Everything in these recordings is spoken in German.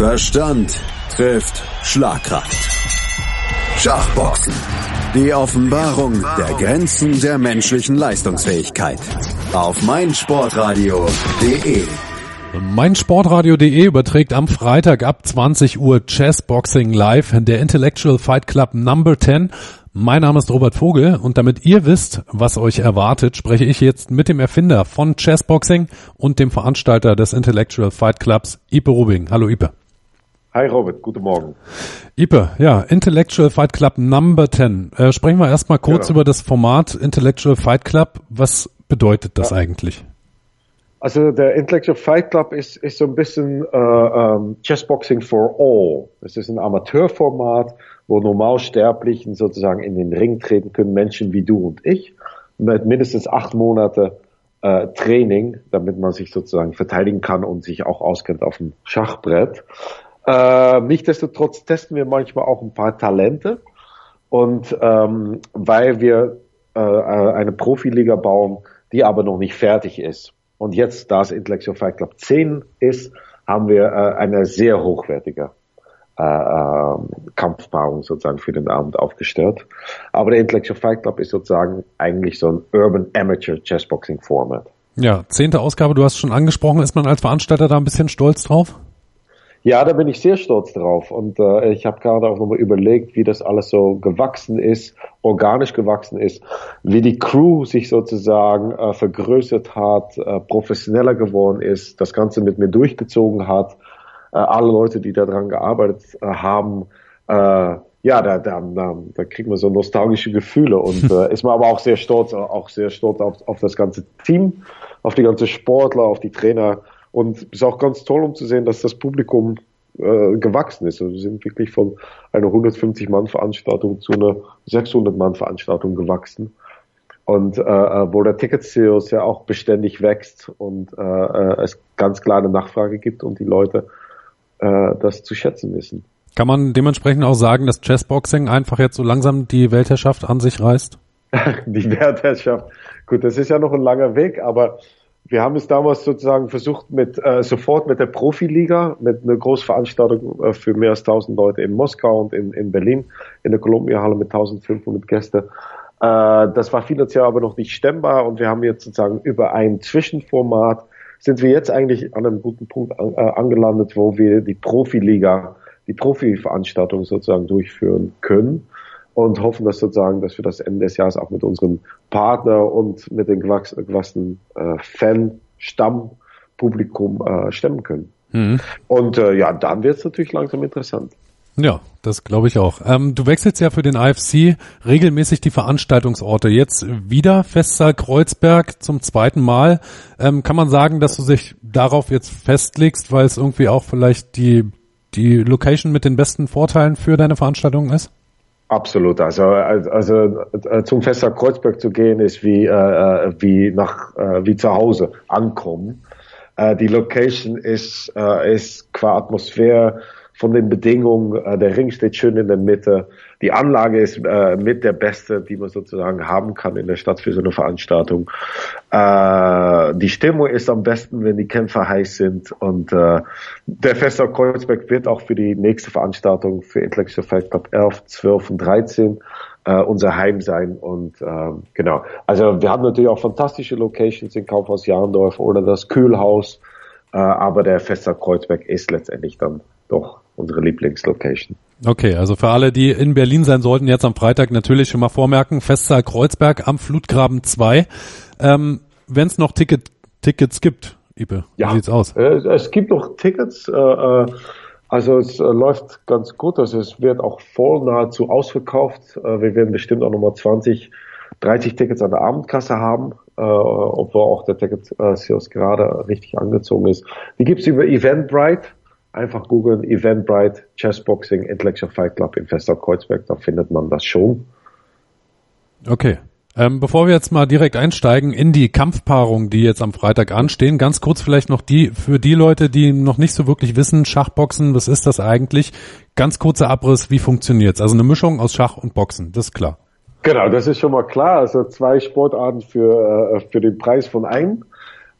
Verstand trifft Schlagkraft. Schachboxen. Die Offenbarung der Grenzen der menschlichen Leistungsfähigkeit. Auf meinsportradio.de. Meinsportradio.de überträgt am Freitag ab 20 Uhr Chessboxing live, der Intellectual Fight Club Number 10. Mein Name ist Robert Vogel und damit ihr wisst, was euch erwartet, spreche ich jetzt mit dem Erfinder von Chessboxing und dem Veranstalter des Intellectual Fight Clubs, Ipe Rubing. Hallo Ipe. Hi Robert, guten Morgen. Ipe, ja, Intellectual Fight Club Number 10. Äh, sprechen wir erstmal kurz genau. über das Format Intellectual Fight Club. Was bedeutet das ja. eigentlich? Also der Intellectual Fight Club ist, ist so ein bisschen äh, um, Chessboxing for All. Das ist ein Amateurformat, wo Normalsterblichen sozusagen in den Ring treten können, Menschen wie du und ich, mit mindestens acht Monate äh, Training, damit man sich sozusagen verteidigen kann und sich auch auskennt auf dem Schachbrett. Äh, nichtsdestotrotz testen wir manchmal auch ein paar Talente. Und ähm, weil wir äh, eine Profiliga bauen, die aber noch nicht fertig ist. Und jetzt, da es Intellectual Fight Club 10 ist, haben wir äh, eine sehr hochwertige äh, äh, Kampfpaarung sozusagen für den Abend aufgestellt. Aber der Intellectual Fight Club ist sozusagen eigentlich so ein Urban Amateur Chessboxing Format. Ja, zehnte Ausgabe, du hast schon angesprochen, ist man als Veranstalter da ein bisschen stolz drauf? Ja, da bin ich sehr stolz drauf. Und äh, ich habe gerade auch nochmal überlegt, wie das alles so gewachsen ist, organisch gewachsen ist, wie die Crew sich sozusagen äh, vergrößert hat, äh, professioneller geworden ist, das Ganze mit mir durchgezogen hat. Äh, alle Leute, die daran gearbeitet äh, haben, äh, ja, da, da, da, da kriegt man so nostalgische Gefühle und äh, ist man aber auch sehr stolz, auch sehr stolz auf, auf das ganze Team, auf die ganze Sportler, auf die Trainer und es ist auch ganz toll, um zu sehen, dass das Publikum äh, gewachsen ist. Also wir sind wirklich von einer 150-Mann-Veranstaltung zu einer 600-Mann-Veranstaltung gewachsen. Und äh, äh, wo der Ticket-Sales ja auch beständig wächst und äh, äh, es ganz klar eine Nachfrage gibt und die Leute äh, das zu schätzen wissen. Kann man dementsprechend auch sagen, dass Chessboxing einfach jetzt so langsam die Weltherrschaft an sich reißt? die Weltherrschaft. Gut, das ist ja noch ein langer Weg, aber wir haben es damals sozusagen versucht mit äh, sofort mit der Profiliga, mit einer Großveranstaltung äh, für mehr als 1000 Leute in Moskau und in, in Berlin in der Columbia-Halle mit 1500 Gäste. Äh, das war finanziell aber noch nicht stemmbar und wir haben jetzt sozusagen über ein Zwischenformat sind wir jetzt eigentlich an einem guten Punkt an, äh, angelandet, wo wir die Profiliga, die Profi-Veranstaltung sozusagen durchführen können und hoffen, dass sozusagen, dass wir das Ende des Jahres auch mit unserem Partner und mit dem gewachsenen äh, Fan-Stammpublikum äh, stemmen können. Mhm. Und äh, ja, dann wird es natürlich langsam interessant. Ja, das glaube ich auch. Ähm, du wechselst ja für den AFC regelmäßig die Veranstaltungsorte. Jetzt wieder Festsaal Kreuzberg zum zweiten Mal. Ähm, kann man sagen, dass du dich darauf jetzt festlegst, weil es irgendwie auch vielleicht die, die Location mit den besten Vorteilen für deine Veranstaltung ist? Absolut. Also, also äh, zum Fester Kreuzberg zu gehen ist wie, äh, äh, wie nach äh, wie zu Hause ankommen. Äh, die Location ist äh, ist qua Atmosphäre von den Bedingungen. Äh, der Ring steht schön in der Mitte. Die Anlage ist äh, mit der beste, die man sozusagen haben kann in der Stadt für so eine Veranstaltung. Äh, die Stimmung ist am besten, wenn die Kämpfer heiß sind. Und äh, der Fester Kreuzberg wird auch für die nächste Veranstaltung für Intellectual Fight Club 11, 12 und 13 äh, unser Heim sein. Und äh, genau. Also wir haben natürlich auch fantastische Locations in Kaufhaus Jahndorf oder das Kühlhaus. Äh, aber der Fester Kreuzberg ist letztendlich dann doch unsere Lieblingslocation. Okay, also für alle, die in Berlin sein sollten, jetzt am Freitag natürlich schon mal vormerken, Festsaal Kreuzberg am Flutgraben 2. Ähm, Wenn es noch Ticket, Tickets gibt, Ipe, ja, wie sieht's aus? Äh, es gibt noch Tickets, äh, äh, also es läuft ganz gut, also es wird auch voll nahezu ausverkauft. Wir werden bestimmt auch nochmal 20, 30 Tickets an der Abendkasse haben, äh, obwohl auch der Ticket-Sales gerade richtig angezogen ist. Die gibt's über Eventbrite Einfach googeln Eventbrite Chessboxing Intellectual Fight Club in Fester Kreuzberg, da findet man das schon. Okay. Ähm, bevor wir jetzt mal direkt einsteigen in die Kampfpaarung, die jetzt am Freitag anstehen, ganz kurz vielleicht noch die für die Leute, die noch nicht so wirklich wissen, Schachboxen, was ist das eigentlich? Ganz kurzer Abriss, wie funktioniert's? Also eine Mischung aus Schach und Boxen, das ist klar. Genau, das ist schon mal klar. Also zwei Sportarten für, äh, für den Preis von einem.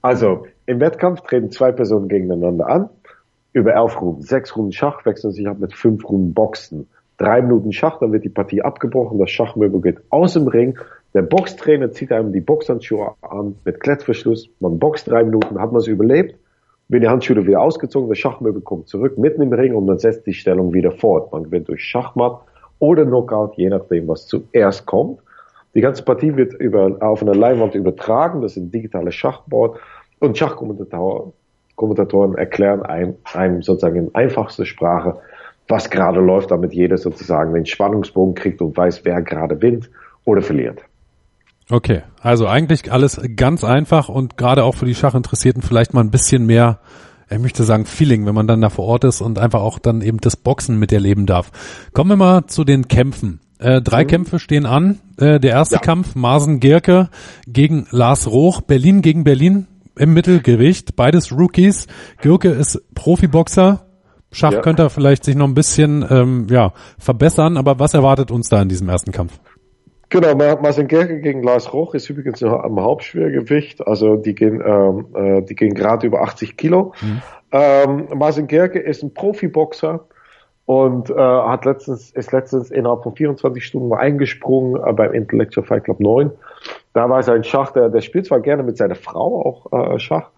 Also im Wettkampf treten zwei Personen gegeneinander an über elf Runden. Sechs Runden Schach wechseln sich ab mit fünf Runden Boxen. Drei Minuten Schach, dann wird die Partie abgebrochen, das Schachmöbel geht aus dem Ring. Der Boxtrainer zieht einem die Boxhandschuhe an mit Klettverschluss. Man boxt drei Minuten, hat man es überlebt. Wenn die Handschuhe wieder ausgezogen, das Schachmöbel kommt zurück mitten im Ring und man setzt die Stellung wieder fort. Man gewinnt durch Schachmatt oder Knockout, je nachdem, was zuerst kommt. Die ganze Partie wird über, auf einer Leinwand übertragen, das ist ein digitales Schachboard und Schachkommentatoren Kommentatoren erklären einem, einem sozusagen in einfachster Sprache, was gerade läuft, damit jeder sozusagen den Spannungsbogen kriegt und weiß, wer gerade winnt oder verliert. Okay, also eigentlich alles ganz einfach und gerade auch für die Schachinteressierten vielleicht mal ein bisschen mehr, ich möchte sagen, Feeling, wenn man dann da vor Ort ist und einfach auch dann eben das Boxen miterleben darf. Kommen wir mal zu den Kämpfen. Äh, drei mhm. Kämpfe stehen an. Äh, der erste ja. Kampf, Marsen Gerke gegen Lars Roch, Berlin gegen Berlin im Mittelgewicht, beides Rookies. Gürke ist Profiboxer. Schach ja. könnte er vielleicht sich noch ein bisschen ähm, ja, verbessern, aber was erwartet uns da in diesem ersten Kampf? Genau, Marcin Gerke gegen Lars Roch ist übrigens am Hauptschwergewicht, also die gehen, ähm, äh, die gehen gerade über 80 Kilo. Mhm. Ähm, Marcin Gerke ist ein Profiboxer und äh, hat letztens, ist letztens innerhalb von 24 Stunden mal eingesprungen äh, beim Intellectual Fight Club 9 da war sein Schach, der, der spielt zwar gerne mit seiner Frau auch äh, Schach,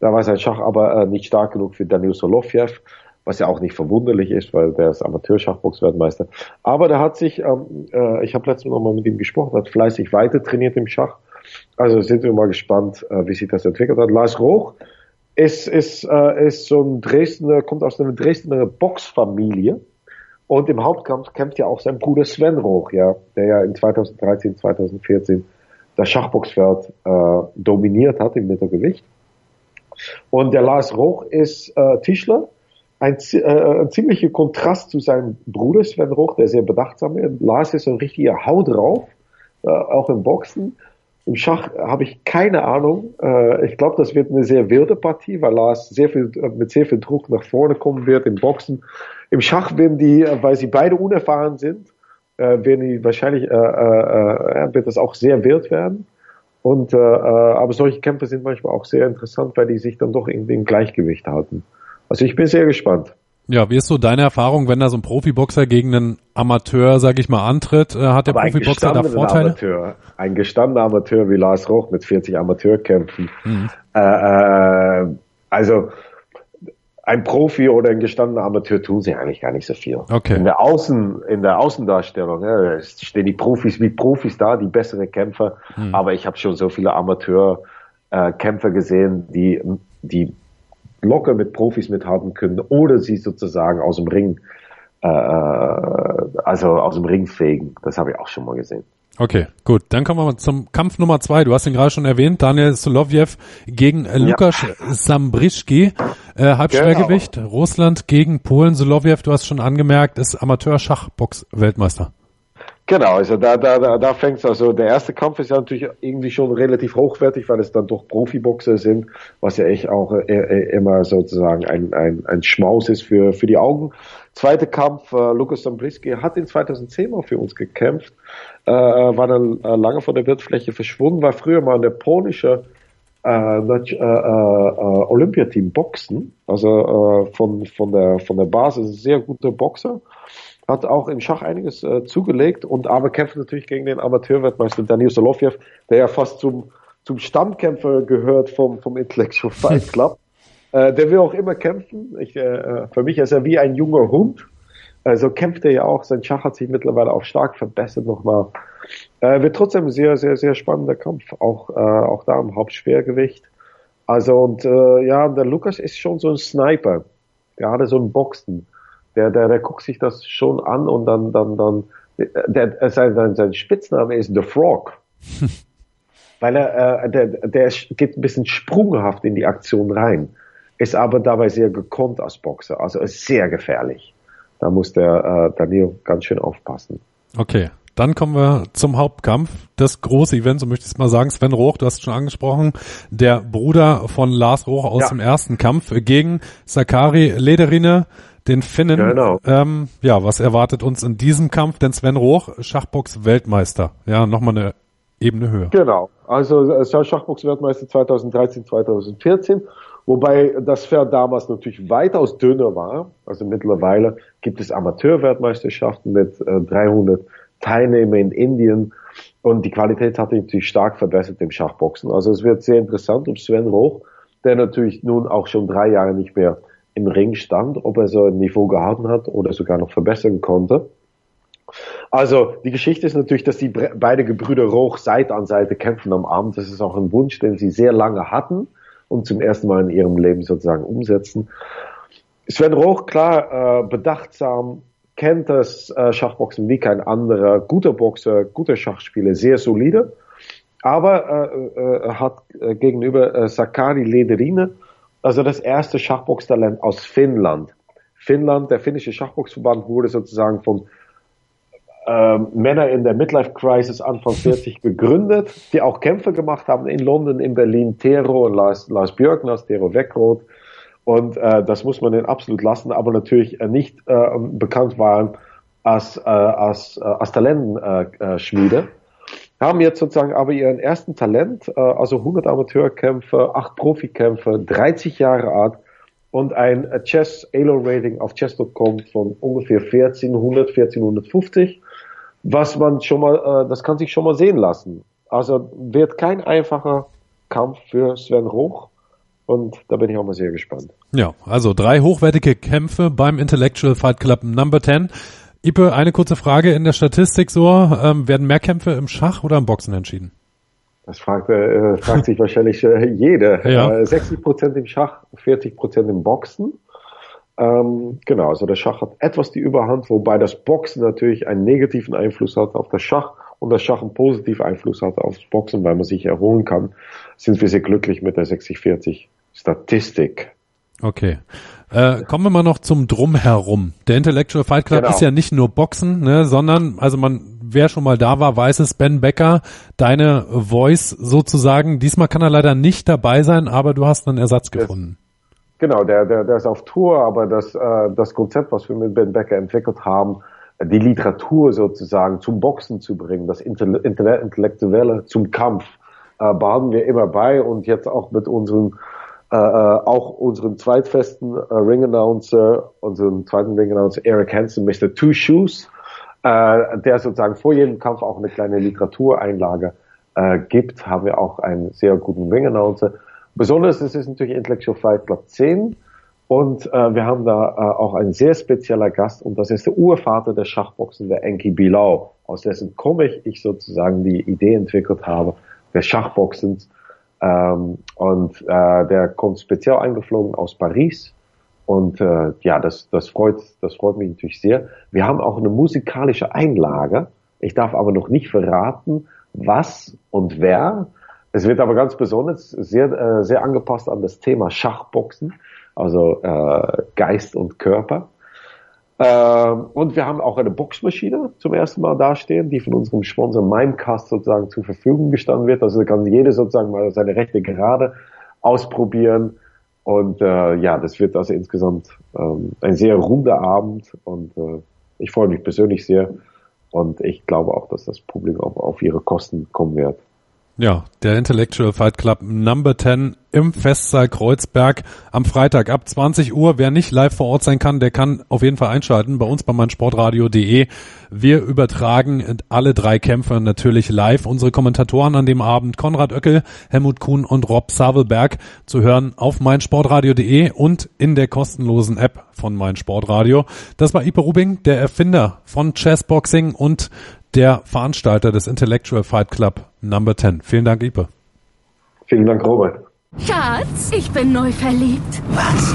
da war sein Schach aber äh, nicht stark genug für Daniel Solovjev, was ja auch nicht verwunderlich ist, weil der ist Amateurschachboxweltmeister. Aber der hat sich, ähm, äh, ich habe letztens noch mal mit ihm gesprochen, hat fleißig weiter trainiert im Schach. Also sind wir mal gespannt, äh, wie sich das entwickelt hat. Lars Roch ist, ist, äh, ist so ein Dresdner, kommt aus einer Dresdner Boxfamilie. Und im Hauptkampf kämpft ja auch sein Bruder Sven Roch, ja, der ja in 2013, 2014 das Schachboxfeld äh, dominiert hat im Mittelgewicht. Und der Lars Roch ist äh, Tischler, ein, äh, ein ziemlicher Kontrast zu seinem Bruder Sven Roch, der sehr bedachtsam ist. Lars ist so ein richtiger Hau drauf, äh, auch im Boxen. Im Schach habe ich keine Ahnung. Äh, ich glaube, das wird eine sehr wilde Partie, weil Lars sehr viel, mit sehr viel Druck nach vorne kommen wird im Boxen. Im Schach werden die, weil sie beide unerfahren sind, äh, werden die wahrscheinlich äh, äh, äh, wird das auch sehr wild werden. Und äh, äh, aber solche Kämpfe sind manchmal auch sehr interessant, weil die sich dann doch irgendwie im Gleichgewicht halten. Also ich bin sehr gespannt. Ja, wie ist so deine Erfahrung, wenn da so ein Profiboxer gegen einen Amateur, sag ich mal, antritt? Äh, hat der Aber Profiboxer da Vorteile? Amateur, ein gestandener Amateur wie Lars Roch mit 40 Amateurkämpfen. Mhm. Äh, äh, also ein Profi oder ein gestandener Amateur tun sie eigentlich gar nicht so viel. Okay. In der Außen, in der Außendarstellung ja, stehen die Profis wie Profis da, die bessere Kämpfer. Hm. Aber ich habe schon so viele Amateurkämpfer äh, gesehen, die die locker mit Profis mithalten können oder sie sozusagen aus dem Ring, äh, äh also aus dem Ring fegen. Das habe ich auch schon mal gesehen. Okay, gut. Dann kommen wir mal zum Kampf Nummer zwei. Du hast ihn gerade schon erwähnt. Daniel Solovjev gegen äh, ja. Lukas Sambrischki. Äh, Halbschwergewicht. Genau. Russland gegen Polen. Solovjev, du hast schon angemerkt, ist Amateur-Schachbox-Weltmeister. Genau, also da, da, da, da fängt es also, der erste Kampf ist ja natürlich irgendwie schon relativ hochwertig, weil es dann doch Profiboxer sind, was ja echt auch äh, äh, immer sozusagen ein, ein, ein Schmaus ist für, für die Augen. Zweiter Kampf, äh, Lukas Dombriski hat in 2010 mal für uns gekämpft, äh, war dann äh, lange von der Bildfläche verschwunden, war früher mal eine polnische äh, äh, äh, Olympiateam Boxen, also äh, von, von, der, von der Basis sehr guter Boxer hat auch im Schach einiges äh, zugelegt und aber kämpft natürlich gegen den Amateurweltmeister Daniel Solovjev, der ja fast zum, zum Stammkämpfer gehört vom, vom Intellectual Fight Club. äh, der will auch immer kämpfen. Ich, äh, für mich ist er wie ein junger Hund. Also kämpft er ja auch. Sein Schach hat sich mittlerweile auch stark verbessert nochmal. Äh, wird trotzdem ein sehr, sehr, sehr spannender Kampf. Auch, äh, auch da im Hauptschwergewicht. Also und äh, ja, der Lukas ist schon so ein Sniper. Gerade so ein Boxen der, der, der guckt sich das schon an und dann, dann, dann, der, sein, sein Spitzname ist The Frog. Weil er, äh, der, der geht ein bisschen sprunghaft in die Aktion rein, ist aber dabei sehr gekonnt als Boxer, also ist sehr gefährlich. Da muss der äh, Daniel ganz schön aufpassen. Okay. Dann kommen wir zum Hauptkampf, das große Event, so möchte ich es mal sagen. Sven Roch, du hast es schon angesprochen, der Bruder von Lars Roch aus ja. dem ersten Kampf gegen Sakari Lederine den Finnen. Genau. Ähm, ja, was erwartet uns in diesem Kampf? Denn Sven Roch, Schachbox-Weltmeister. Ja, nochmal eine Ebene höher. Genau. Also Schachbox-Weltmeister 2013, 2014 Wobei das Pferd damals natürlich weitaus dünner war. Also mittlerweile gibt es Amateurweltmeisterschaften mit äh, 300 Teilnehmern in Indien. Und die Qualität hat sich natürlich stark verbessert im Schachboxen. Also es wird sehr interessant, ob Sven Roch, der natürlich nun auch schon drei Jahre nicht mehr im Ring stand, ob er so ein Niveau gehalten hat oder sogar noch verbessern konnte. Also die Geschichte ist natürlich, dass die beide Gebrüder Roch Seite an Seite kämpfen am Abend. Das ist auch ein Wunsch, den sie sehr lange hatten und zum ersten Mal in ihrem Leben sozusagen umsetzen. Sven Roch, klar, äh, bedachtsam, kennt das äh, Schachboxen wie kein anderer, guter Boxer, guter Schachspieler, sehr solide, aber äh, äh, hat äh, gegenüber äh, Sakari Lederine, also das erste Schachboxtalent aus Finnland. Finnland, der finnische Schachboxverband wurde sozusagen von äh, Männer in der Midlife Crisis Anfang 40 gegründet, die auch Kämpfe gemacht haben in London, in Berlin, Tero und Lars, Lars Björkners, Tero Weckroth. Und äh, das muss man den absolut lassen, aber natürlich äh, nicht äh, bekannt waren als, äh, als, äh, als Talentenschmiede. Haben jetzt sozusagen aber ihren ersten Talent, äh, also 100 Amateurkämpfe, 8 Profikämpfe, 30 Jahre alt und ein Chess Elo Rating auf chess.com von ungefähr 1400, 1450 was man schon mal, äh, das kann sich schon mal sehen lassen. Also wird kein einfacher Kampf für Sven Roch. Und da bin ich auch mal sehr gespannt. Ja, also drei hochwertige Kämpfe beim Intellectual Fight Club Number 10. Ipe, eine kurze Frage in der Statistik so, ähm, werden mehr Kämpfe im Schach oder im Boxen entschieden? Das fragt, äh, fragt sich wahrscheinlich äh, jeder. Ja. Äh, 60 Prozent im Schach, 40 Prozent im Boxen. Ähm, genau, also der Schach hat etwas die Überhand, wobei das Boxen natürlich einen negativen Einfluss hat auf das Schach und das Schach einen positiven Einfluss hat aufs Boxen, weil man sich erholen kann, sind wir sehr glücklich mit der 60-40 Statistik. Okay. Äh, kommen wir mal noch zum Drumherum. Der Intellectual Fight Club genau. ist ja nicht nur Boxen, ne, sondern, also man, wer schon mal da war, weiß es, Ben Becker, deine Voice sozusagen. Diesmal kann er leider nicht dabei sein, aber du hast einen Ersatz gefunden. Genau, der, der, der ist auf Tour, aber das, äh, das Konzept, was wir mit Ben Becker entwickelt haben, die Literatur sozusagen zum Boxen zu bringen, das Intellektuelle zum Kampf, äh, baden wir immer bei und jetzt auch mit unseren äh, äh auch unseren zweitfesten äh, Ring Announcer, unseren zweiten Ring Announcer Eric Hansen, Mr. Two Shoes, äh, der sozusagen vor jedem Kampf auch eine kleine Literatureinlage äh, gibt, haben wir auch einen sehr guten Ring Announcer. Besonders ist es natürlich Intellectual Fight Club 10 und äh, wir haben da äh, auch einen sehr spezieller Gast und das ist der Urvater der Schachboxen, der Enki Bilal, aus dessen Comic ich sozusagen die Idee entwickelt habe, des Schachboxens. Ähm, und äh, der kommt speziell eingeflogen aus Paris und äh, ja, das, das, freut, das freut mich natürlich sehr. Wir haben auch eine musikalische Einlage. Ich darf aber noch nicht verraten, was und wer. Es wird aber ganz besonders sehr, äh, sehr angepasst an das Thema Schachboxen, also äh, Geist und Körper. Ähm, und wir haben auch eine Boxmaschine zum ersten Mal dastehen, die von unserem Sponsor Mimecast sozusagen zur Verfügung gestanden wird. Also kann jeder sozusagen mal seine rechte Gerade ausprobieren. Und äh, ja, das wird also insgesamt ähm, ein sehr runder Abend und äh, ich freue mich persönlich sehr und ich glaube auch, dass das Publikum auf, auf ihre Kosten kommen wird. Ja, der Intellectual Fight Club Number 10 im Festsaal Kreuzberg am Freitag ab 20 Uhr. Wer nicht live vor Ort sein kann, der kann auf jeden Fall einschalten bei uns bei meinsportradio.de. Wir übertragen alle drei Kämpfe natürlich live. Unsere Kommentatoren an dem Abend Konrad Oeckel, Helmut Kuhn und Rob Savelberg zu hören auf meinsportradio.de und in der kostenlosen App von meinsportradio. Das war Ipe Rubing, der Erfinder von Chessboxing und der Veranstalter des Intellectual Fight Club Number 10. Vielen Dank, Ipe. Vielen Dank, Robert. Schatz, ich bin neu verliebt. Was?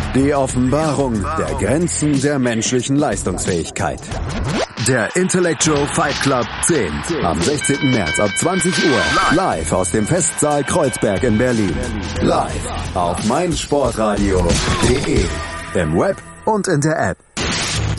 Die Offenbarung der Grenzen der menschlichen Leistungsfähigkeit. Der Intellectual Fight Club 10. Am 16. März ab 20 Uhr. Live aus dem Festsaal Kreuzberg in Berlin. Live auf meinsportradio.de. Im Web und in der App.